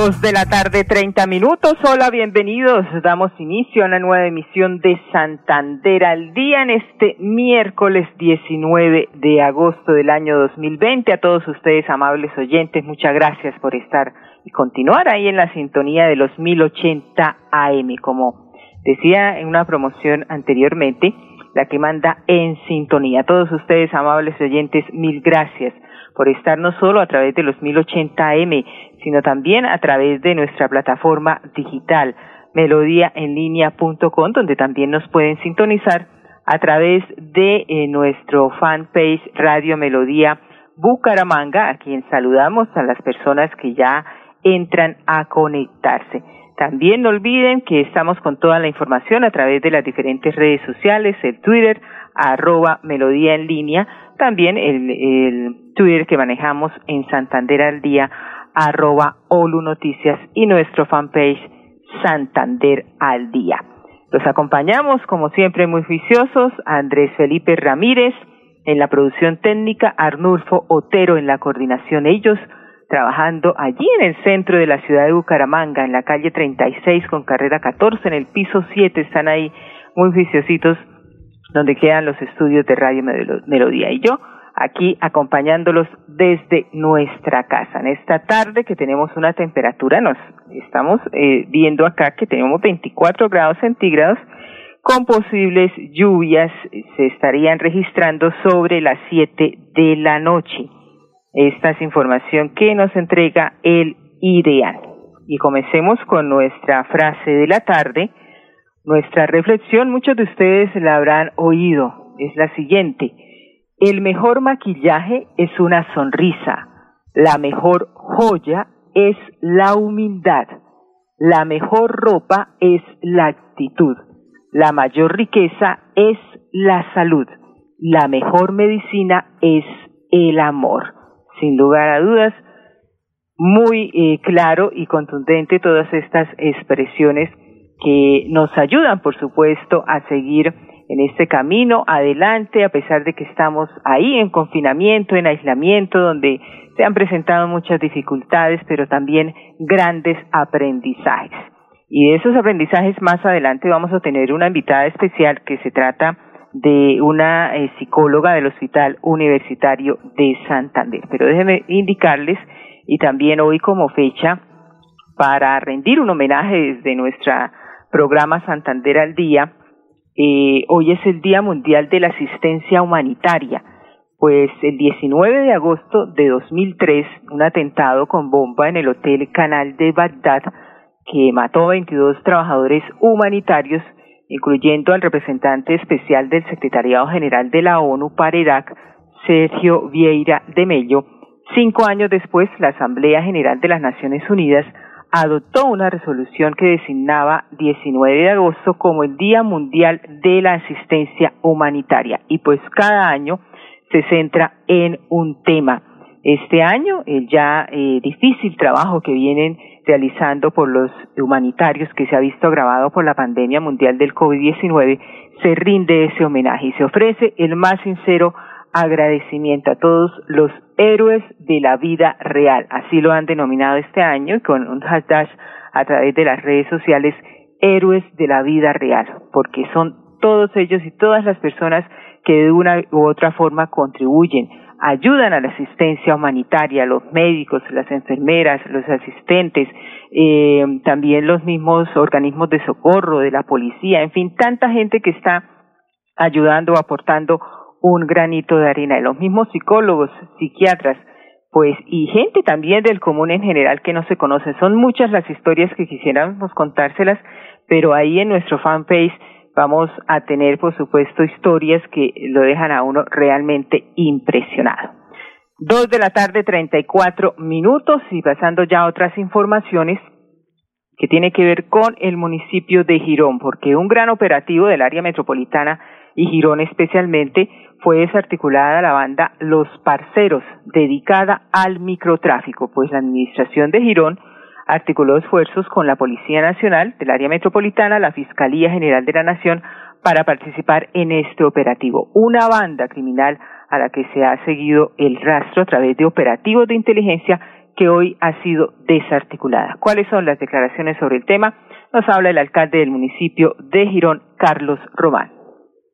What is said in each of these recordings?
Dos de la tarde, treinta minutos. Hola, bienvenidos. Damos inicio a una nueva emisión de Santander al día en este miércoles 19 de agosto del año 2020. A todos ustedes, amables oyentes, muchas gracias por estar y continuar ahí en la sintonía de los 1080 AM. Como decía en una promoción anteriormente, la que manda en sintonía. A todos ustedes, amables oyentes, mil gracias estar no solo a través de los 1080M, sino también a través de nuestra plataforma digital melodíaenlínea.com, donde también nos pueden sintonizar a través de eh, nuestro fanpage Radio Melodía Bucaramanga, a quien saludamos a las personas que ya entran a conectarse. También no olviden que estamos con toda la información a través de las diferentes redes sociales, el Twitter, arroba Melodía también el, el Twitter que manejamos en Santander al día, arroba Olu Noticias y nuestro fanpage Santander al día. Los acompañamos, como siempre, muy juiciosos, Andrés Felipe Ramírez en la producción técnica, Arnulfo Otero en la coordinación. Ellos trabajando allí en el centro de la ciudad de Bucaramanga, en la calle 36 con carrera 14, en el piso 7, están ahí muy juiciositos donde quedan los estudios de Radio Melodía. Y yo aquí acompañándolos desde nuestra casa. En esta tarde que tenemos una temperatura, nos estamos eh, viendo acá que tenemos 24 grados centígrados con posibles lluvias se estarían registrando sobre las 7 de la noche. Esta es información que nos entrega el ideal. Y comencemos con nuestra frase de la tarde. Nuestra reflexión, muchos de ustedes la habrán oído, es la siguiente. El mejor maquillaje es una sonrisa. La mejor joya es la humildad. La mejor ropa es la actitud. La mayor riqueza es la salud. La mejor medicina es el amor. Sin lugar a dudas, muy eh, claro y contundente todas estas expresiones que nos ayudan, por supuesto, a seguir en este camino adelante, a pesar de que estamos ahí en confinamiento, en aislamiento, donde se han presentado muchas dificultades, pero también grandes aprendizajes. Y de esos aprendizajes más adelante vamos a tener una invitada especial que se trata de una eh, psicóloga del Hospital Universitario de Santander. Pero déjenme indicarles, y también hoy como fecha, para rendir un homenaje desde nuestro programa Santander al Día, eh, hoy es el Día Mundial de la Asistencia Humanitaria. Pues el 19 de agosto de 2003, un atentado con bomba en el Hotel Canal de Bagdad que mató a 22 trabajadores humanitarios, incluyendo al representante especial del Secretariado General de la ONU para Irak, Sergio Vieira de Mello. Cinco años después, la Asamblea General de las Naciones Unidas adoptó una resolución que designaba 19 de agosto como el Día Mundial de la Asistencia Humanitaria y pues cada año se centra en un tema. Este año el ya eh, difícil trabajo que vienen realizando por los humanitarios que se ha visto agravado por la pandemia mundial del COVID-19 se rinde ese homenaje y se ofrece el más sincero agradecimiento a todos los héroes de la vida real. Así lo han denominado este año con un hashtag a través de las redes sociales, héroes de la vida real, porque son todos ellos y todas las personas que de una u otra forma contribuyen, ayudan a la asistencia humanitaria, los médicos, las enfermeras, los asistentes, eh, también los mismos organismos de socorro, de la policía, en fin, tanta gente que está ayudando, aportando un granito de arena. Y los mismos psicólogos, psiquiatras, pues, y gente también del común en general que no se conoce. Son muchas las historias que quisiéramos contárselas, pero ahí en nuestro fanpage vamos a tener, por supuesto, historias que lo dejan a uno realmente impresionado. Dos de la tarde, treinta y cuatro minutos y pasando ya a otras informaciones que tiene que ver con el municipio de Girón, porque un gran operativo del área metropolitana y Girón especialmente fue desarticulada la banda Los Parceros, dedicada al microtráfico, pues la administración de Girón articuló esfuerzos con la Policía Nacional del área metropolitana, la Fiscalía General de la Nación, para participar en este operativo. Una banda criminal a la que se ha seguido el rastro a través de operativos de inteligencia que hoy ha sido desarticulada. ¿Cuáles son las declaraciones sobre el tema? Nos habla el alcalde del municipio de Girón, Carlos Román.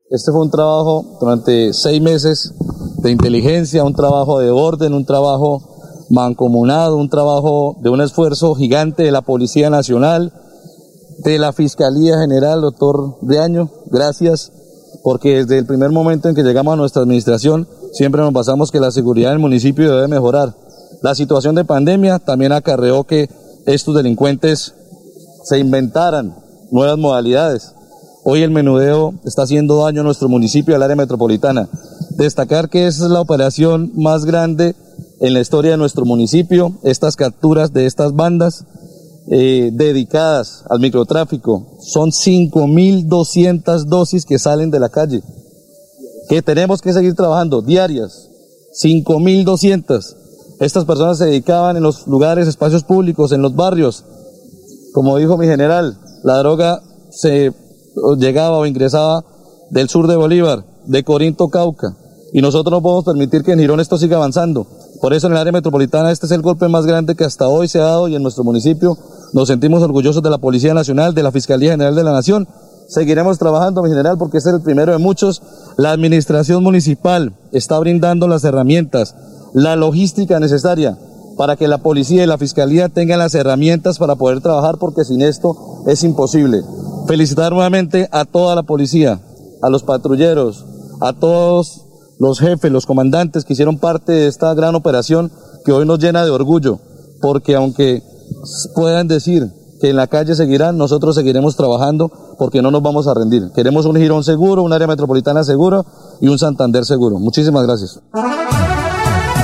Este fue un trabajo durante seis meses de inteligencia, un trabajo de orden, un trabajo mancomunado, un trabajo de un esfuerzo gigante de la Policía Nacional, de la Fiscalía General, doctor de Año, gracias, porque desde el primer momento en que llegamos a nuestra administración siempre nos basamos que la seguridad del municipio debe mejorar. La situación de pandemia también acarreó que estos delincuentes se inventaran nuevas modalidades. Hoy el menudeo está haciendo daño a nuestro municipio y al área metropolitana. Destacar que esa es la operación más grande en la historia de nuestro municipio, estas capturas de estas bandas eh, dedicadas al microtráfico. Son 5.200 dosis que salen de la calle, que tenemos que seguir trabajando diarias. 5.200. Estas personas se dedicaban en los lugares, espacios públicos, en los barrios. Como dijo mi general, la droga se llegaba o ingresaba del sur de Bolívar, de Corinto, Cauca. Y nosotros no podemos permitir que en Girón esto siga avanzando. Por eso en el área metropolitana este es el golpe más grande que hasta hoy se ha dado y en nuestro municipio nos sentimos orgullosos de la Policía Nacional, de la Fiscalía General de la Nación. Seguiremos trabajando, mi general, porque este es el primero de muchos. La administración municipal está brindando las herramientas, la logística necesaria para que la policía y la fiscalía tengan las herramientas para poder trabajar, porque sin esto es imposible. Felicitar nuevamente a toda la policía, a los patrulleros, a todos los jefes, los comandantes que hicieron parte de esta gran operación que hoy nos llena de orgullo, porque aunque puedan decir que en la calle seguirán, nosotros seguiremos trabajando porque no nos vamos a rendir. Queremos un Girón seguro, un área metropolitana seguro y un Santander seguro. Muchísimas gracias.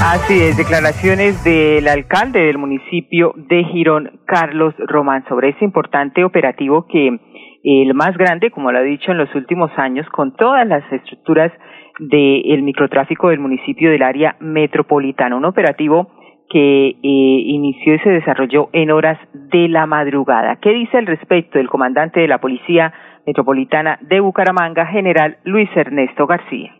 Así es, declaraciones del alcalde del municipio de Girón, Carlos Román, sobre ese importante operativo que el más grande, como lo ha dicho en los últimos años, con todas las estructuras del microtráfico del municipio del área metropolitana. Un operativo que eh, inició y se desarrolló en horas de la madrugada. ¿Qué dice al respecto el comandante de la Policía Metropolitana de Bucaramanga, general Luis Ernesto García?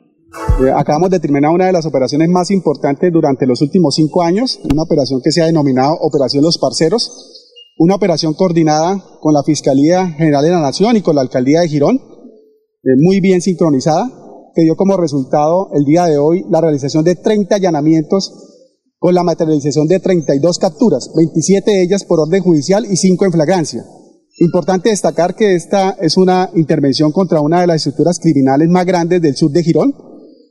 Eh, acabamos de terminar una de las operaciones más importantes durante los últimos cinco años, una operación que se ha denominado Operación Los Parceros, una operación coordinada con la Fiscalía General de la Nación y con la Alcaldía de Girón, eh, muy bien sincronizada, que dio como resultado el día de hoy la realización de 30 allanamientos con la materialización de 32 capturas, 27 de ellas por orden judicial y 5 en flagrancia. Importante destacar que esta es una intervención contra una de las estructuras criminales más grandes del sur de Girón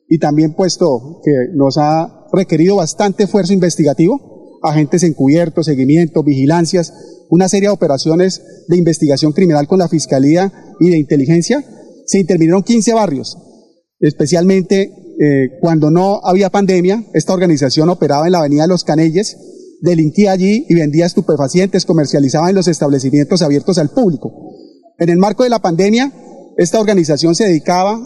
y también puesto que nos ha requerido bastante esfuerzo investigativo, agentes encubiertos, seguimiento, vigilancias, una serie de operaciones de investigación criminal con la Fiscalía y de inteligencia. Se intervinieron 15 barrios, especialmente eh, cuando no había pandemia, esta organización operaba en la Avenida de los Canelles, delinquía allí y vendía estupefacientes, comercializaba en los establecimientos abiertos al público. En el marco de la pandemia, esta organización se dedicaba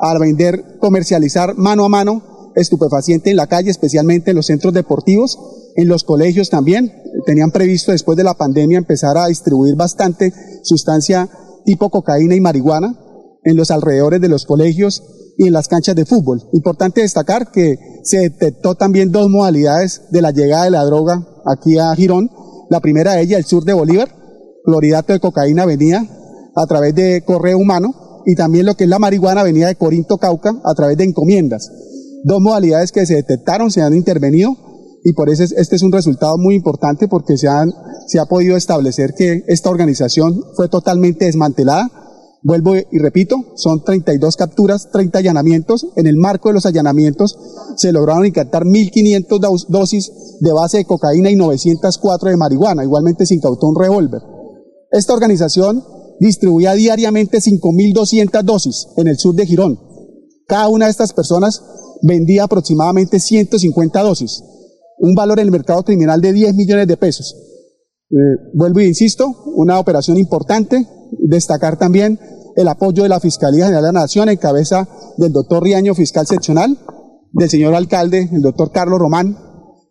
a vender, comercializar mano a mano estupefaciente en la calle, especialmente en los centros deportivos, en los colegios también. Tenían previsto después de la pandemia empezar a distribuir bastante sustancia tipo cocaína y marihuana en los alrededores de los colegios y en las canchas de fútbol. Importante destacar que se detectó también dos modalidades de la llegada de la droga aquí a Girón. La primera de ellas, el sur de Bolívar, cloridato de cocaína venía a través de correo humano y también lo que es la marihuana venía de Corinto Cauca a través de encomiendas. Dos modalidades que se detectaron, se han intervenido y por eso este es un resultado muy importante porque se, han, se ha podido establecer que esta organización fue totalmente desmantelada Vuelvo y repito, son 32 capturas, 30 allanamientos. En el marco de los allanamientos se lograron incatar 1.500 dosis de base de cocaína y 904 de marihuana. Igualmente se incautó un revólver. Esta organización distribuía diariamente 5.200 dosis en el sur de Girón. Cada una de estas personas vendía aproximadamente 150 dosis, un valor en el mercado criminal de 10 millones de pesos. Eh, vuelvo y insisto, una operación importante, destacar también el apoyo de la Fiscalía General de la Nación en cabeza del doctor Riaño, fiscal seccional, del señor alcalde, el doctor Carlos Román,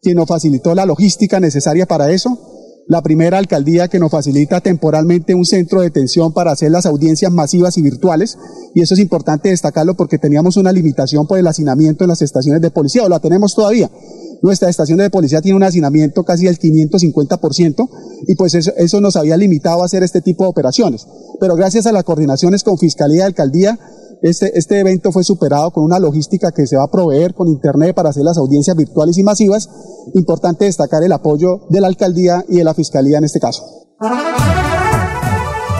quien nos facilitó la logística necesaria para eso, la primera alcaldía que nos facilita temporalmente un centro de detención para hacer las audiencias masivas y virtuales, y eso es importante destacarlo porque teníamos una limitación por el hacinamiento en las estaciones de policía, o la tenemos todavía. Nuestra estación de policía tiene un hacinamiento casi del 550%, y pues eso, nos había limitado a hacer este tipo de operaciones. Pero gracias a las coordinaciones con Fiscalía y Alcaldía, este, este evento fue superado con una logística que se va a proveer con Internet para hacer las audiencias virtuales y masivas. Importante destacar el apoyo de la alcaldía y de la fiscalía en este caso.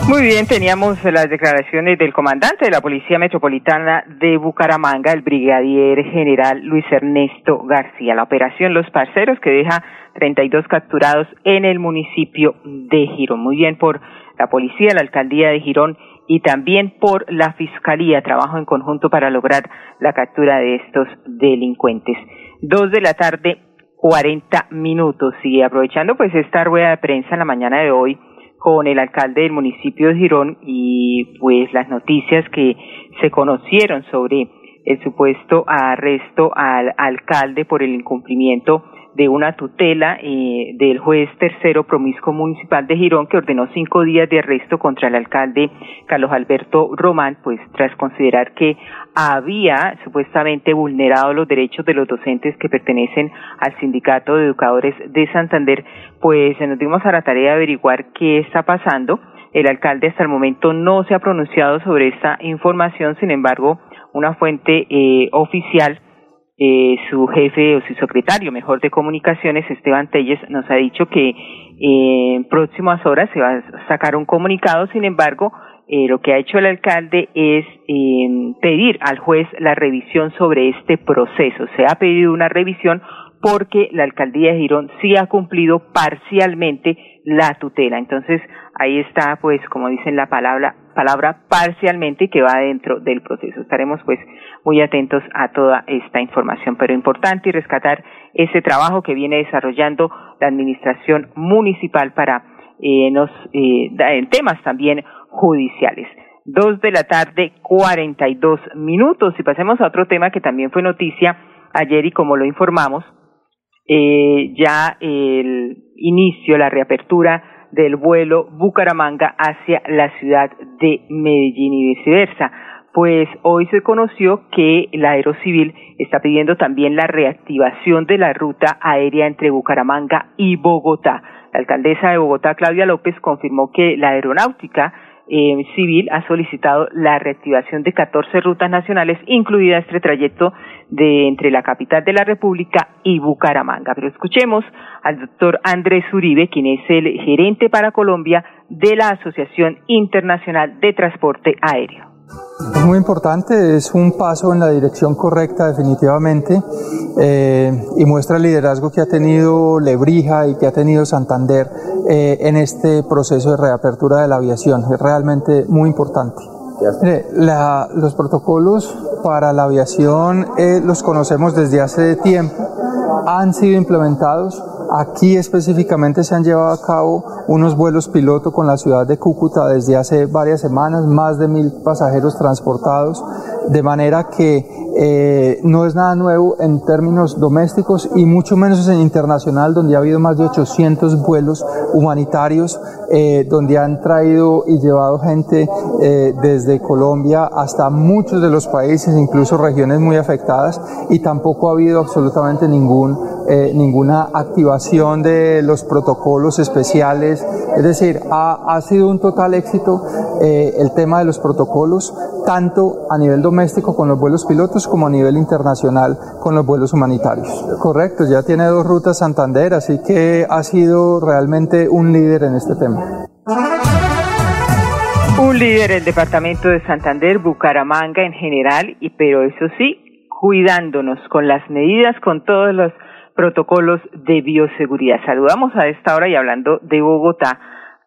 Muy bien, teníamos las declaraciones del comandante de la Policía Metropolitana de Bucaramanga, el brigadier general Luis Ernesto García. La operación Los Parceros que deja 32 capturados en el municipio de Girón. Muy bien por la policía, la alcaldía de Girón y también por la Fiscalía, trabajo en conjunto para lograr la captura de estos delincuentes. Dos de la tarde, cuarenta minutos. Y aprovechando pues esta rueda de prensa en la mañana de hoy con el alcalde del municipio de Girón y pues las noticias que se conocieron sobre el supuesto arresto al alcalde por el incumplimiento de una tutela eh, del juez tercero promiscuo municipal de Girón que ordenó cinco días de arresto contra el alcalde Carlos Alberto Román, pues tras considerar que había supuestamente vulnerado los derechos de los docentes que pertenecen al Sindicato de Educadores de Santander, pues nos dimos a la tarea de averiguar qué está pasando. El alcalde hasta el momento no se ha pronunciado sobre esta información, sin embargo, una fuente eh, oficial eh, su jefe o su secretario mejor de comunicaciones, Esteban Telles, nos ha dicho que eh, en próximas horas se va a sacar un comunicado, sin embargo, eh, lo que ha hecho el alcalde es eh, pedir al juez la revisión sobre este proceso. Se ha pedido una revisión porque la alcaldía de Girón sí ha cumplido parcialmente la tutela. Entonces, ahí está, pues, como dicen la palabra, palabra parcialmente que va dentro del proceso. Estaremos, pues, muy atentos a toda esta información, pero importante y rescatar ese trabajo que viene desarrollando la administración municipal para eh, nos eh, en temas también judiciales. Dos de la tarde, cuarenta y dos minutos. Y pasemos a otro tema que también fue noticia ayer y como lo informamos, eh, ya el inicio, la reapertura del vuelo Bucaramanga hacia la ciudad de Medellín y viceversa. Pues hoy se conoció que la Aerocivil está pidiendo también la reactivación de la ruta aérea entre Bucaramanga y Bogotá. La alcaldesa de Bogotá, Claudia López, confirmó que la aeronáutica eh, civil ha solicitado la reactivación de 14 rutas nacionales, incluida este trayecto de entre la capital de la República y Bucaramanga. Pero escuchemos al doctor Andrés Uribe, quien es el gerente para Colombia de la Asociación Internacional de Transporte Aéreo. Es muy importante, es un paso en la dirección correcta definitivamente eh, y muestra el liderazgo que ha tenido Lebrija y que ha tenido Santander eh, en este proceso de reapertura de la aviación. Es realmente muy importante. La, los protocolos para la aviación eh, los conocemos desde hace tiempo, han sido implementados Aquí específicamente se han llevado a cabo unos vuelos piloto con la ciudad de Cúcuta desde hace varias semanas, más de mil pasajeros transportados, de manera que eh, no es nada nuevo en términos domésticos y mucho menos en internacional, donde ha habido más de 800 vuelos humanitarios, eh, donde han traído y llevado gente eh, desde Colombia hasta muchos de los países, incluso regiones muy afectadas, y tampoco ha habido absolutamente ningún, ninguna activación de los protocolos especiales, es decir, ha, sido un total éxito eh, el tema de los protocolos, tanto a nivel doméstico con los vuelos pilotos como a nivel internacional con los vuelos humanitarios. Correcto, ya tiene dos rutas Santander, así que ha sido realmente un líder en este tema. Un líder el departamento de Santander, Bucaramanga en general, y pero eso sí, cuidándonos con las medidas, con todos los protocolos de bioseguridad. Saludamos a esta hora y hablando de Bogotá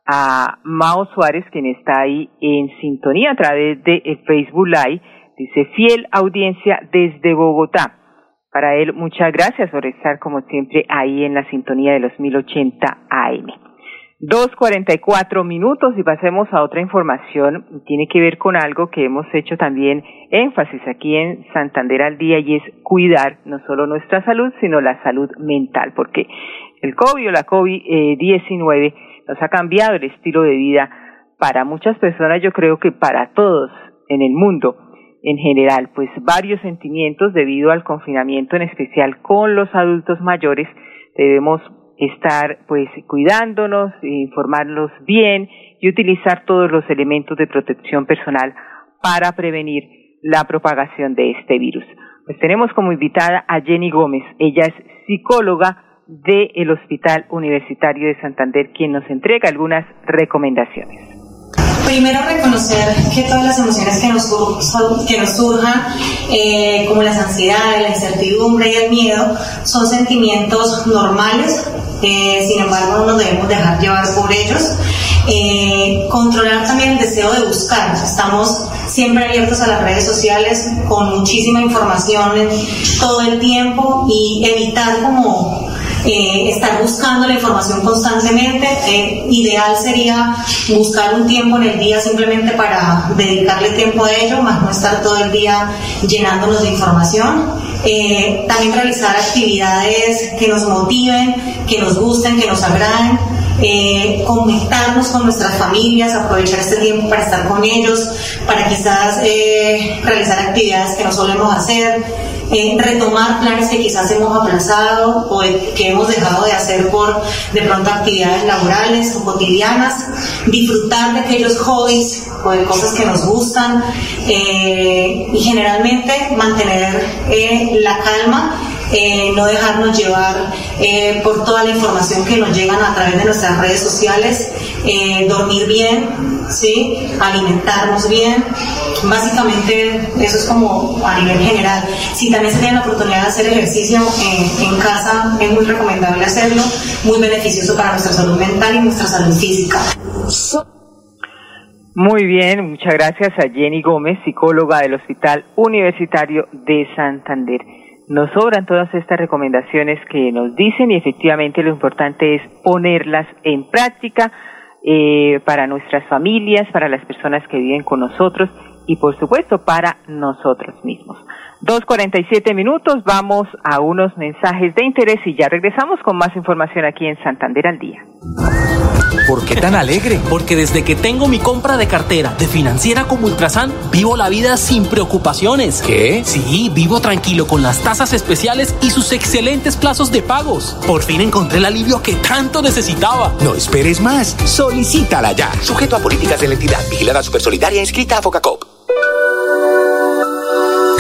a Mao Suárez, quien está ahí en sintonía a través de Facebook Live. Dice, fiel audiencia desde Bogotá. Para él, muchas gracias por estar como siempre ahí en la sintonía de los 1080 AM. Dos cuarenta y cuatro minutos y pasemos a otra información. Tiene que ver con algo que hemos hecho también énfasis aquí en Santander al día y es cuidar no solo nuestra salud, sino la salud mental, porque el COVID o la COVID-19 nos ha cambiado el estilo de vida para muchas personas, yo creo que para todos en el mundo en general, pues varios sentimientos debido al confinamiento, en especial con los adultos mayores, debemos estar pues cuidándonos, informarlos bien y utilizar todos los elementos de protección personal para prevenir la propagación de este virus. Pues tenemos como invitada a Jenny Gómez, ella es psicóloga del Hospital Universitario de Santander, quien nos entrega algunas recomendaciones. Primero reconocer que todas las emociones que nos, que nos surjan, eh, como las ansiedades, la incertidumbre y el miedo, son sentimientos normales, eh, sin embargo no nos debemos dejar llevar por ellos. Eh, controlar también el deseo de buscar. Estamos siempre abiertos a las redes sociales con muchísima información todo el tiempo y evitar como eh, estar buscando la información constantemente. Eh, ideal sería buscar un tiempo en el día simplemente para dedicarle tiempo a ello, más no estar todo el día llenándonos de información. Eh, también realizar actividades que nos motiven, que nos gusten, que nos agraden. Eh, conectarnos con nuestras familias, aprovechar este tiempo para estar con ellos, para quizás eh, realizar actividades que no solemos hacer, eh, retomar planes que quizás hemos aplazado o que hemos dejado de hacer por de pronto actividades laborales o cotidianas, disfrutar de aquellos hobbies o de cosas que nos gustan eh, y generalmente mantener eh, la calma eh, no dejarnos llevar por toda la información que nos llegan a través de nuestras redes sociales, dormir bien, ¿sí? alimentarnos bien. Básicamente eso es como a nivel general. Si también se tiene la oportunidad de hacer ejercicio en casa, es muy recomendable hacerlo, muy beneficioso para nuestra salud mental y nuestra salud física. Muy bien, muchas gracias a Jenny Gómez, psicóloga del Hospital Universitario de Santander. Nos sobran todas estas recomendaciones que nos dicen y efectivamente lo importante es ponerlas en práctica eh, para nuestras familias, para las personas que viven con nosotros y por supuesto para nosotros mismos. Dos cuarenta y siete minutos, vamos a unos mensajes de interés y ya regresamos con más información aquí en Santander al día. ¿Por qué tan alegre? Porque desde que tengo mi compra de cartera de financiera como Ultrasan, vivo la vida sin preocupaciones. ¿Qué? Sí, vivo tranquilo con las tasas especiales y sus excelentes plazos de pagos. Por fin encontré el alivio que tanto necesitaba. No esperes más. Solicítala ya. Sujeto a políticas de la entidad. Vigilada Supersolidaria inscrita a Focacop.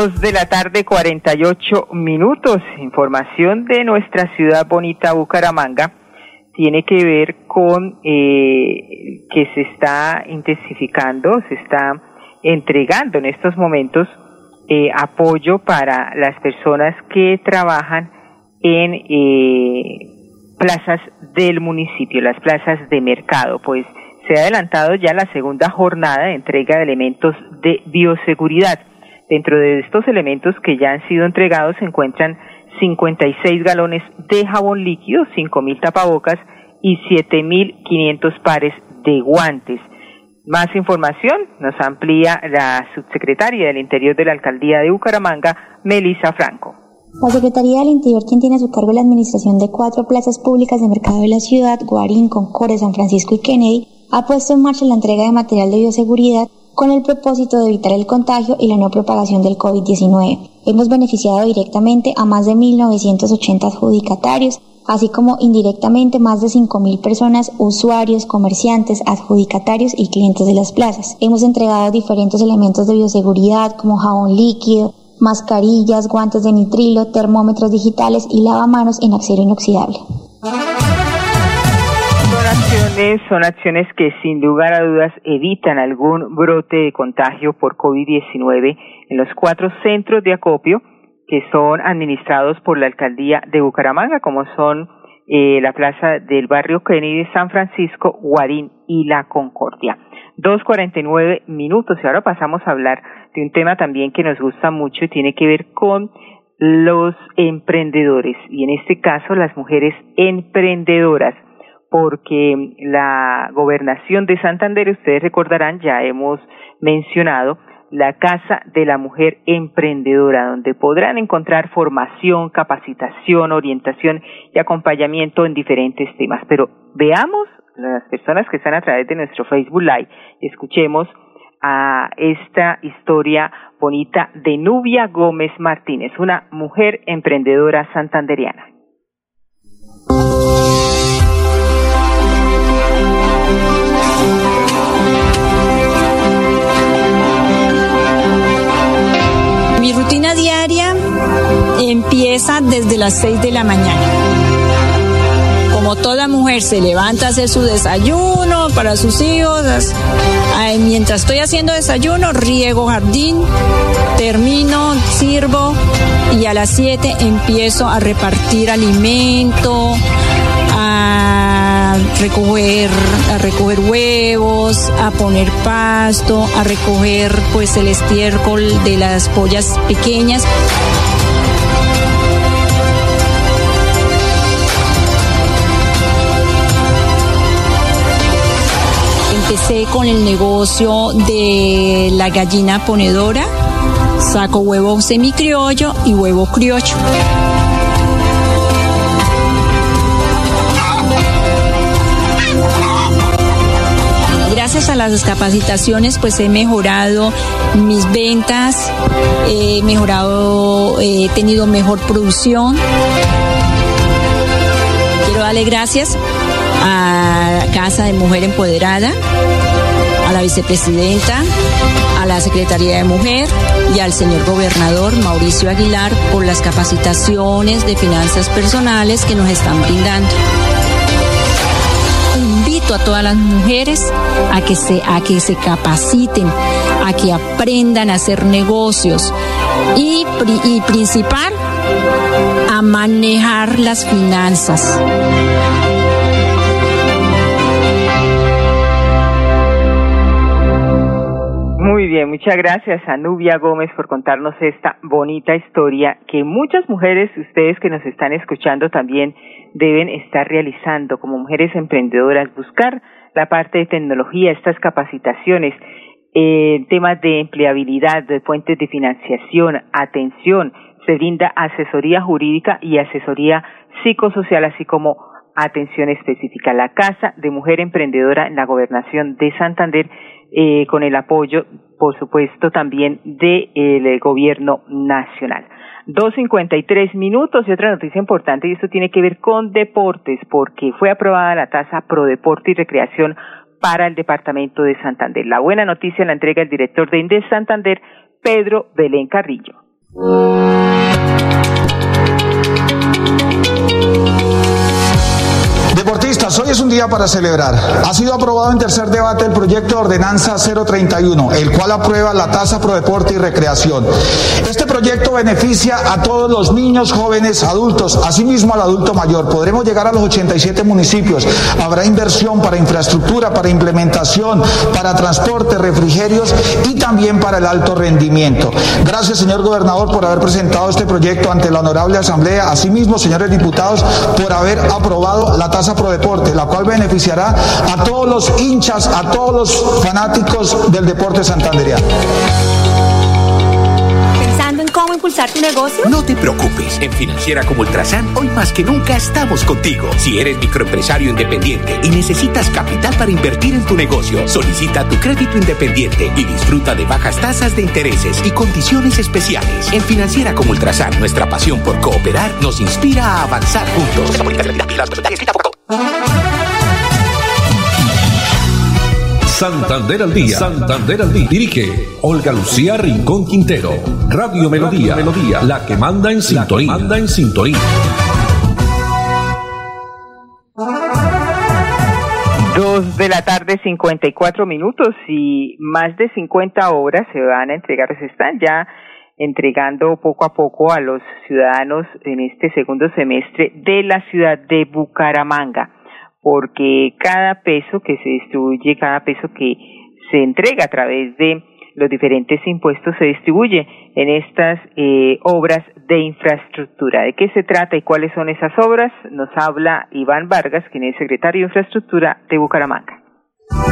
Dos de la tarde, 48 minutos. Información de nuestra ciudad bonita, Bucaramanga, tiene que ver con eh, que se está intensificando, se está entregando en estos momentos eh, apoyo para las personas que trabajan en eh, plazas del municipio, las plazas de mercado, pues se ha adelantado ya la segunda jornada de entrega de elementos de bioseguridad. Dentro de estos elementos que ya han sido entregados se encuentran 56 galones de jabón líquido, 5.000 tapabocas y 7.500 pares de guantes. Más información nos amplía la subsecretaria del Interior de la Alcaldía de Bucaramanga, Melissa Franco. La Secretaría del Interior, quien tiene a su cargo la administración de cuatro plazas públicas de mercado de la ciudad, Guarín, Concordia, San Francisco y Kennedy, ha puesto en marcha la entrega de material de bioseguridad con el propósito de evitar el contagio y la no propagación del COVID-19. Hemos beneficiado directamente a más de 1.980 adjudicatarios así como indirectamente más de 5.000 personas, usuarios, comerciantes, adjudicatarios y clientes de las plazas. Hemos entregado diferentes elementos de bioseguridad como jabón líquido, mascarillas, guantes de nitrilo, termómetros digitales y lavamanos en acero inoxidable. Son acciones, que sin lugar a dudas evitan algún brote de contagio por COVID-19 en los cuatro centros de acopio que son administrados por la alcaldía de Bucaramanga, como son eh, la plaza del barrio Kennedy San Francisco, Guarín y La Concordia. Dos cuarenta y nueve minutos y ahora pasamos a hablar de un tema también que nos gusta mucho y tiene que ver con los emprendedores y en este caso las mujeres emprendedoras porque la gobernación de Santander, ustedes recordarán, ya hemos mencionado, la Casa de la Mujer Emprendedora, donde podrán encontrar formación, capacitación, orientación y acompañamiento en diferentes temas. Pero veamos las personas que están a través de nuestro Facebook Live, escuchemos a esta historia bonita de Nubia Gómez Martínez, una mujer emprendedora santanderiana. Empieza desde las 6 de la mañana. Como toda mujer se levanta a hacer su desayuno para sus hijos, mientras estoy haciendo desayuno, riego jardín, termino, sirvo y a las 7 empiezo a repartir alimento, a recoger, a recoger huevos, a poner pasto, a recoger pues el estiércol de las pollas pequeñas. Empecé con el negocio de la gallina ponedora, saco huevo semicriollo y huevo criollo. gracias a las capacitaciones pues he mejorado mis ventas, he mejorado, he tenido mejor producción. Quiero darle gracias a Casa de Mujer Empoderada, a la vicepresidenta, a la Secretaría de Mujer y al señor gobernador Mauricio Aguilar por las capacitaciones de finanzas personales que nos están brindando a todas las mujeres a que se, a que se capaciten, a que aprendan a hacer negocios y, y principal, a manejar las finanzas. Bien, muchas gracias a Nubia Gómez por contarnos esta bonita historia que muchas mujeres, ustedes que nos están escuchando también deben estar realizando como mujeres emprendedoras, buscar la parte de tecnología, estas capacitaciones, eh, temas de empleabilidad, de fuentes de financiación, atención, se brinda asesoría jurídica y asesoría psicosocial, así como atención específica. La Casa de Mujer Emprendedora en la Gobernación de Santander, eh, con el apoyo, por supuesto, también del eh, Gobierno Nacional. 2.53 minutos y otra noticia importante y esto tiene que ver con deportes porque fue aprobada la tasa Pro Deporte y Recreación para el departamento de Santander. La buena noticia la entrega el director de Indes Santander, Pedro Belén Carrillo. Hoy es un día para celebrar. Ha sido aprobado en tercer debate el proyecto de ordenanza 031, el cual aprueba la tasa pro deporte y recreación. Este proyecto beneficia a todos los niños, jóvenes, adultos, asimismo al adulto mayor. Podremos llegar a los 87 municipios. Habrá inversión para infraestructura, para implementación, para transporte, refrigerios y también para el alto rendimiento. Gracias, señor gobernador, por haber presentado este proyecto ante la honorable asamblea. Asimismo, señores diputados, por haber aprobado la tasa Deporte, la cual beneficiará a todos los hinchas, a todos los fanáticos del deporte santandereano cómo impulsar tu negocio? No te preocupes. En Financiera como Ultrasan, hoy más que nunca estamos contigo. Si eres microempresario independiente y necesitas capital para invertir en tu negocio, solicita tu crédito independiente y disfruta de bajas tasas de intereses y condiciones especiales. En Financiera como Ultrasan, nuestra pasión por cooperar nos inspira a avanzar juntos. Santander al día. Santander al día. Dirige Olga Lucía Rincón Quintero. Radio Melodía. Melodía. La que manda en sintonía. manda en sintonía. Dos de la tarde, 54 minutos y más de 50 horas se van a entregar, se están ya entregando poco a poco a los ciudadanos en este segundo semestre de la ciudad de Bucaramanga porque cada peso que se distribuye, cada peso que se entrega a través de los diferentes impuestos se distribuye en estas eh, obras de infraestructura. ¿De qué se trata y cuáles son esas obras? Nos habla Iván Vargas, quien es secretario de Infraestructura de Bucaramanga.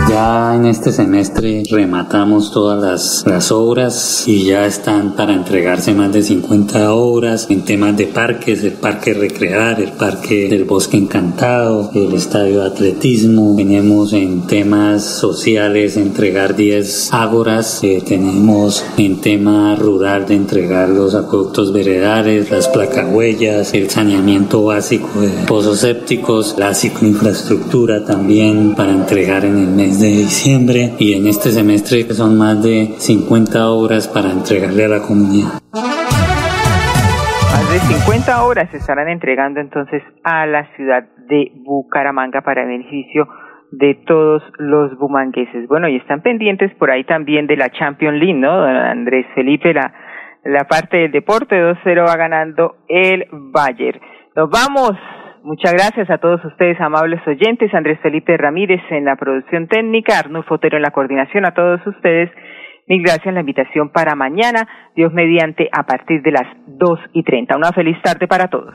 Ya en este semestre rematamos todas las, las, obras y ya están para entregarse más de 50 obras en temas de parques, el parque recrear, el parque del bosque encantado, el estadio de atletismo. Tenemos en temas sociales entregar 10 ágoras, eh, tenemos en tema rural de entregar los acueductos veredales, las placahuellas, el saneamiento básico de pozos sépticos, la cicloinfraestructura también para entregar en el mes de diciembre y en este semestre son más de 50 obras para entregarle a la comunidad. Más de 50 horas se estarán entregando entonces a la ciudad de Bucaramanga para beneficio de todos los bumangueses. Bueno, y están pendientes por ahí también de la Champions League, ¿no? Andrés Felipe, la, la parte del deporte 2-0 va ganando el Bayern. Nos vamos Muchas gracias a todos ustedes, amables oyentes. Andrés Felipe Ramírez en la producción técnica, Arnulfo Fotero en la coordinación. A todos ustedes, mil gracias en la invitación para mañana, Dios mediante, a partir de las dos y treinta. Una feliz tarde para todos.